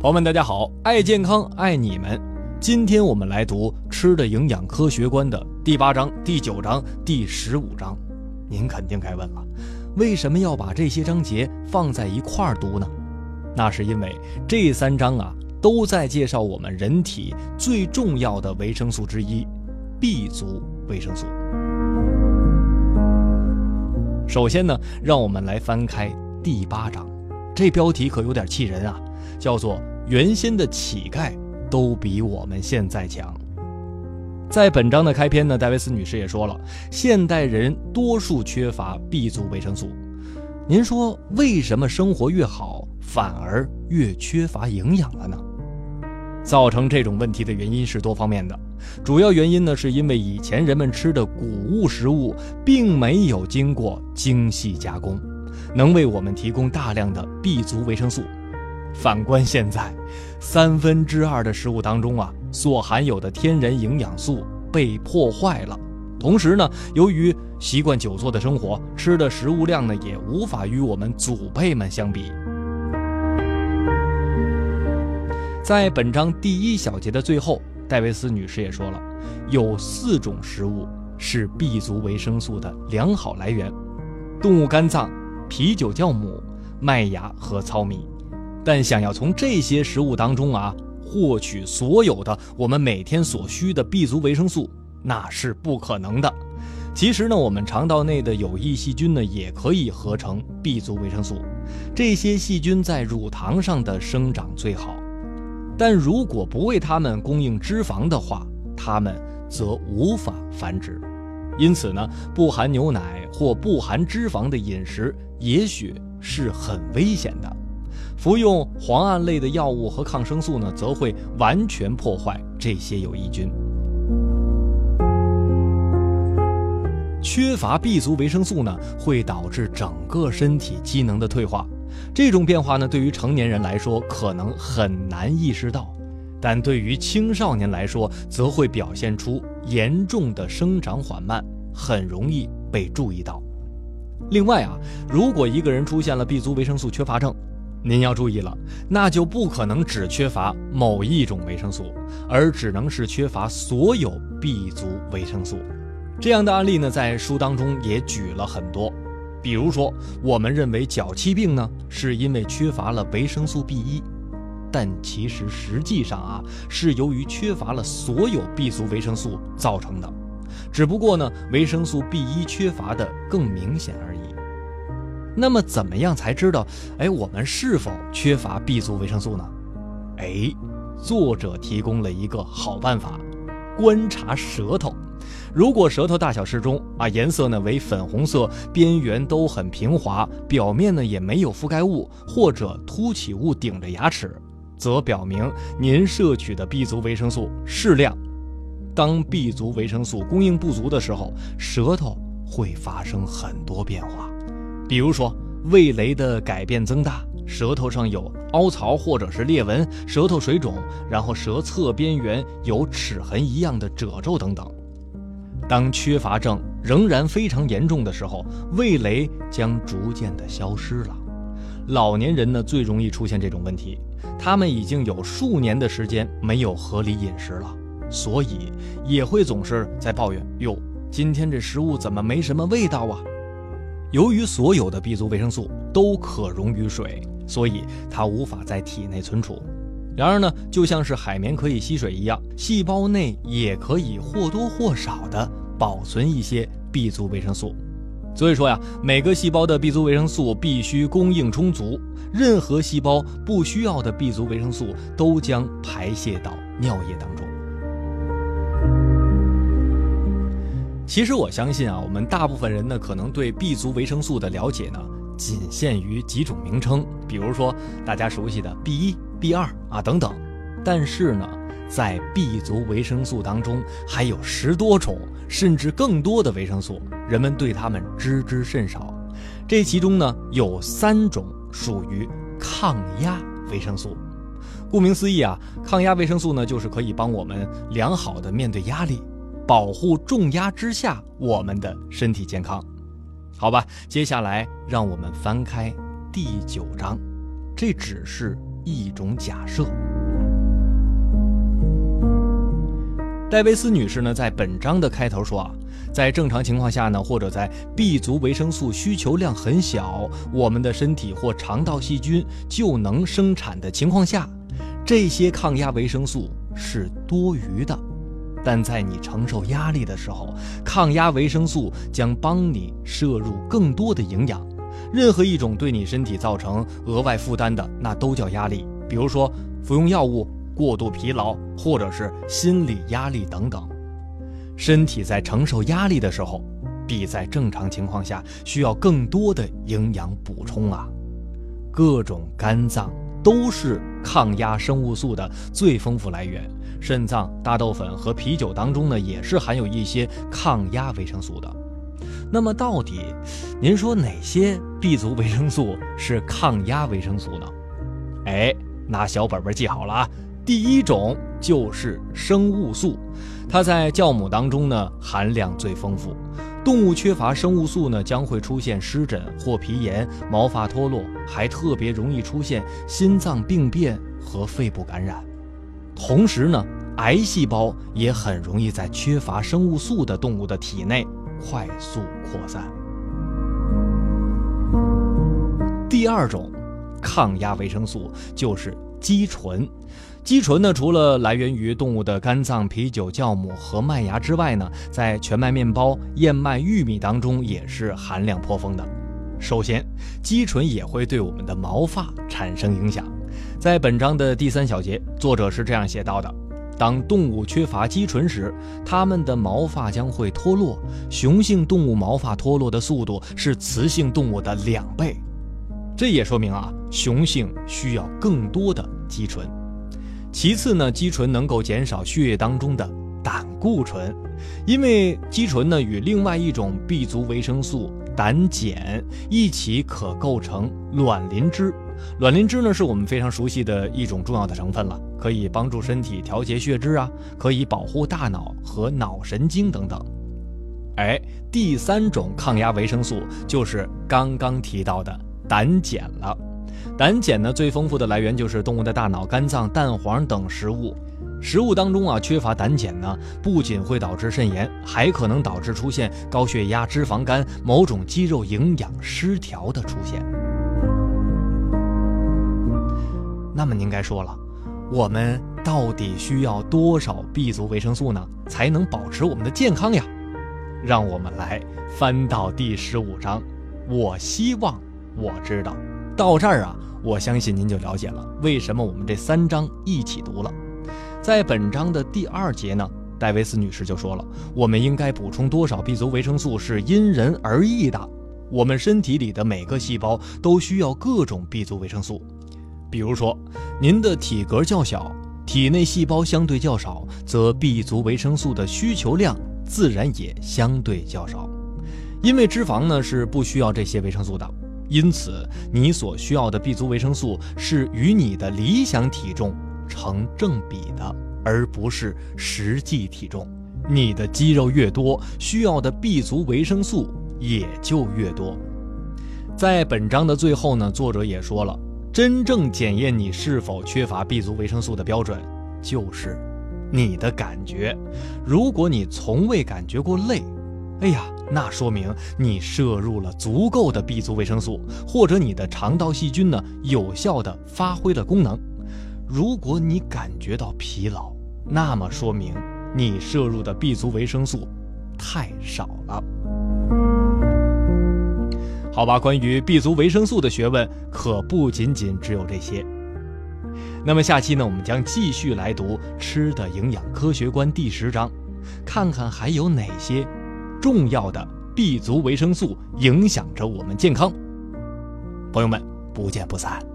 朋友们，大家好，爱健康，爱你们。今天我们来读《吃的营养科学观》的第八章、第九章、第十五章。您肯定该问了，为什么要把这些章节放在一块儿读呢？那是因为这三章啊，都在介绍我们人体最重要的维生素之一 ——B 族维生素。首先呢，让我们来翻开第八章，这标题可有点气人啊，叫做。原先的乞丐都比我们现在强。在本章的开篇呢，戴维斯女士也说了，现代人多数缺乏 B 族维生素。您说为什么生活越好，反而越缺乏营养了呢？造成这种问题的原因是多方面的，主要原因呢，是因为以前人们吃的谷物食物并没有经过精细加工，能为我们提供大量的 B 族维生素。反观现在，三分之二的食物当中啊，所含有的天然营养素被破坏了。同时呢，由于习惯久坐的生活，吃的食物量呢也无法与我们祖辈们相比。在本章第一小节的最后，戴维斯女士也说了，有四种食物是 B 族维生素的良好来源：动物肝脏、啤酒酵母、麦芽和糙米。但想要从这些食物当中啊获取所有的我们每天所需的 B 族维生素，那是不可能的。其实呢，我们肠道内的有益细菌呢也可以合成 B 族维生素，这些细菌在乳糖上的生长最好。但如果不为它们供应脂肪的话，它们则无法繁殖。因此呢，不含牛奶或不含脂肪的饮食也许是很危险的。服用磺胺类的药物和抗生素呢，则会完全破坏这些有益菌。缺乏 B 族维生素呢，会导致整个身体机能的退化。这种变化呢，对于成年人来说可能很难意识到，但对于青少年来说，则会表现出严重的生长缓慢，很容易被注意到。另外啊，如果一个人出现了 B 族维生素缺乏症，您要注意了，那就不可能只缺乏某一种维生素，而只能是缺乏所有 B 族维生素。这样的案例呢，在书当中也举了很多。比如说，我们认为脚气病呢，是因为缺乏了维生素 B 一，但其实实际上啊，是由于缺乏了所有 B 族维生素造成的，只不过呢，维生素 B 一缺乏的更明显而已。那么怎么样才知道，哎，我们是否缺乏 B 族维生素呢？哎，作者提供了一个好办法，观察舌头。如果舌头大小适中啊，颜色呢为粉红色，边缘都很平滑，表面呢也没有覆盖物或者凸起物顶着牙齿，则表明您摄取的 B 族维生素适量。当 B 族维生素供应不足的时候，舌头会发生很多变化。比如说，味蕾的改变增大，舌头上有凹槽或者是裂纹，舌头水肿，然后舌侧边缘有齿痕一样的褶皱等等。当缺乏症仍然非常严重的时候，味蕾将逐渐的消失了。老年人呢最容易出现这种问题，他们已经有数年的时间没有合理饮食了，所以也会总是在抱怨：哟，今天这食物怎么没什么味道啊？由于所有的 B 族维生素都可溶于水，所以它无法在体内存储。然而呢，就像是海绵可以吸水一样，细胞内也可以或多或少的保存一些 B 族维生素。所以说呀，每个细胞的 B 族维生素必须供应充足，任何细胞不需要的 B 族维生素都将排泄到尿液当中。其实我相信啊，我们大部分人呢，可能对 B 族维生素的了解呢，仅限于几种名称，比如说大家熟悉的 B 一、B 二啊等等。但是呢，在 B 族维生素当中，还有十多种甚至更多的维生素，人们对它们知之甚少。这其中呢，有三种属于抗压维生素。顾名思义啊，抗压维生素呢，就是可以帮我们良好的面对压力。保护重压之下我们的身体健康，好吧。接下来让我们翻开第九章，这只是一种假设。戴维斯女士呢，在本章的开头说啊，在正常情况下呢，或者在 B 族维生素需求量很小，我们的身体或肠道细菌就能生产的情况下，这些抗压维生素是多余的。但在你承受压力的时候，抗压维生素将帮你摄入更多的营养。任何一种对你身体造成额外负担的，那都叫压力。比如说服用药物。过度疲劳，或者是心理压力等等，身体在承受压力的时候，比在正常情况下需要更多的营养补充啊。各种肝脏都是抗压生物素的最丰富来源，肾脏、大豆粉和啤酒当中呢，也是含有一些抗压维生素的。那么，到底您说哪些 B 族维生素是抗压维生素呢？哎，拿小本本记好了啊。第一种就是生物素，它在酵母当中呢含量最丰富。动物缺乏生物素呢，将会出现湿疹或皮炎、毛发脱落，还特别容易出现心脏病变和肺部感染。同时呢，癌细胞也很容易在缺乏生物素的动物的体内快速扩散。第二种抗压维生素就是肌醇。肌醇呢，除了来源于动物的肝脏、啤酒、酵母和麦芽之外呢，在全麦面包、燕麦、玉米当中也是含量颇丰的。首先，肌醇也会对我们的毛发产生影响。在本章的第三小节，作者是这样写到的：当动物缺乏肌醇时，它们的毛发将会脱落。雄性动物毛发脱落的速度是雌性动物的两倍。这也说明啊，雄性需要更多的肌醇。其次呢，肌醇能够减少血液当中的胆固醇，因为肌醇呢与另外一种 B 族维生素胆碱一起可构成卵磷脂。卵磷脂呢是我们非常熟悉的一种重要的成分了，可以帮助身体调节血脂啊，可以保护大脑和脑神经等等。哎，第三种抗压维生素就是刚刚提到的胆碱了。胆碱呢，最丰富的来源就是动物的大脑、肝脏、蛋黄等食物。食物当中啊，缺乏胆碱呢，不仅会导致肾炎，还可能导致出现高血压、脂肪肝、某种肌肉营养失调的出现。那么您该说了，我们到底需要多少 B 族维生素呢，才能保持我们的健康呀？让我们来翻到第十五章。我希望我知道。到这儿啊，我相信您就了解了为什么我们这三章一起读了。在本章的第二节呢，戴维斯女士就说了，我们应该补充多少 B 族维生素是因人而异的。我们身体里的每个细胞都需要各种 B 族维生素。比如说，您的体格较小，体内细胞相对较少，则 B 族维生素的需求量自然也相对较少。因为脂肪呢是不需要这些维生素的。因此，你所需要的 B 族维生素是与你的理想体重成正比的，而不是实际体重。你的肌肉越多，需要的 B 族维生素也就越多。在本章的最后呢，作者也说了，真正检验你是否缺乏 B 族维生素的标准，就是你的感觉。如果你从未感觉过累，哎呀，那说明你摄入了足够的 B 族维生素，或者你的肠道细菌呢有效的发挥了功能。如果你感觉到疲劳，那么说明你摄入的 B 族维生素太少了。好吧，关于 B 族维生素的学问可不仅仅只有这些。那么下期呢，我们将继续来读《吃的营养科学观》第十章，看看还有哪些。重要的 B 族维生素影响着我们健康，朋友们不见不散。